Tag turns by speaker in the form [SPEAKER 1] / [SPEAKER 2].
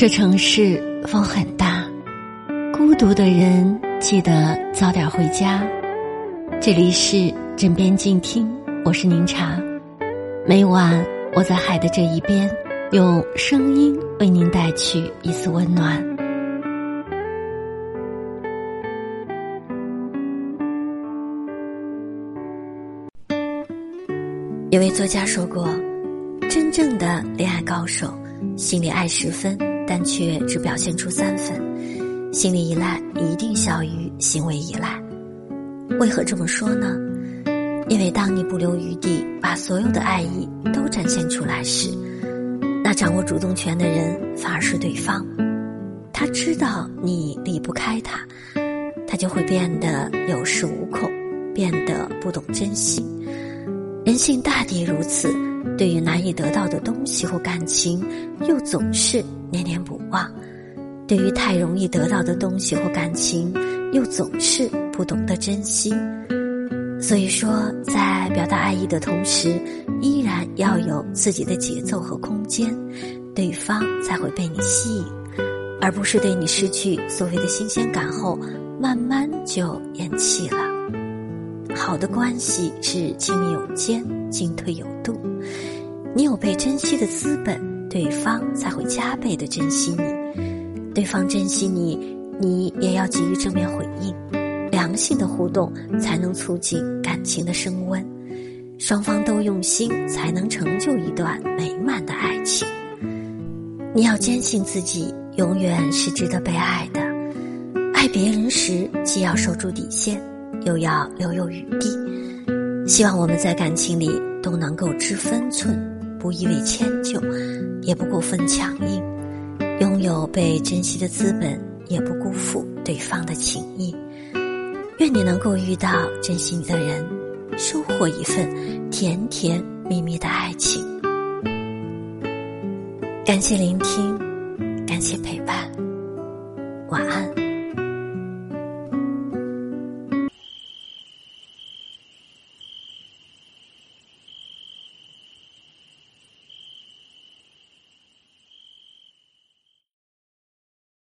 [SPEAKER 1] 这城市风很大，孤独的人记得早点回家。这里是枕边静听，我是宁茶。每晚我在海的这一边，用声音为您带去一丝温暖。有位作家说过：“真正的恋爱高手，心里爱十分。”但却只表现出三分，心理依赖一定小于行为依赖。为何这么说呢？因为当你不留余地把所有的爱意都展现出来时，那掌握主动权的人反而是对方。他知道你离不开他，他就会变得有恃无恐，变得不懂珍惜。人性大抵如此。对于难以得到的东西或感情，又总是念念不忘；对于太容易得到的东西或感情，又总是不懂得珍惜。所以说，在表达爱意的同时，依然要有自己的节奏和空间，对方才会被你吸引，而不是对你失去所谓的新鲜感后，慢慢就咽气了。好的关系是亲密有间，进退有度。你有被珍惜的资本，对方才会加倍的珍惜你。对方珍惜你，你也要给予正面回应。良性的互动才能促进感情的升温，双方都用心，才能成就一段美满的爱情。你要坚信自己永远是值得被爱的。爱别人时，既要守住底线，又要留有余地。希望我们在感情里都能够知分寸。不一味迁就，也不过分强硬，拥有被珍惜的资本，也不辜负对方的情谊。愿你能够遇到珍惜你的人，收获一份甜甜蜜蜜的爱情。感谢聆听，感谢陪伴，晚安。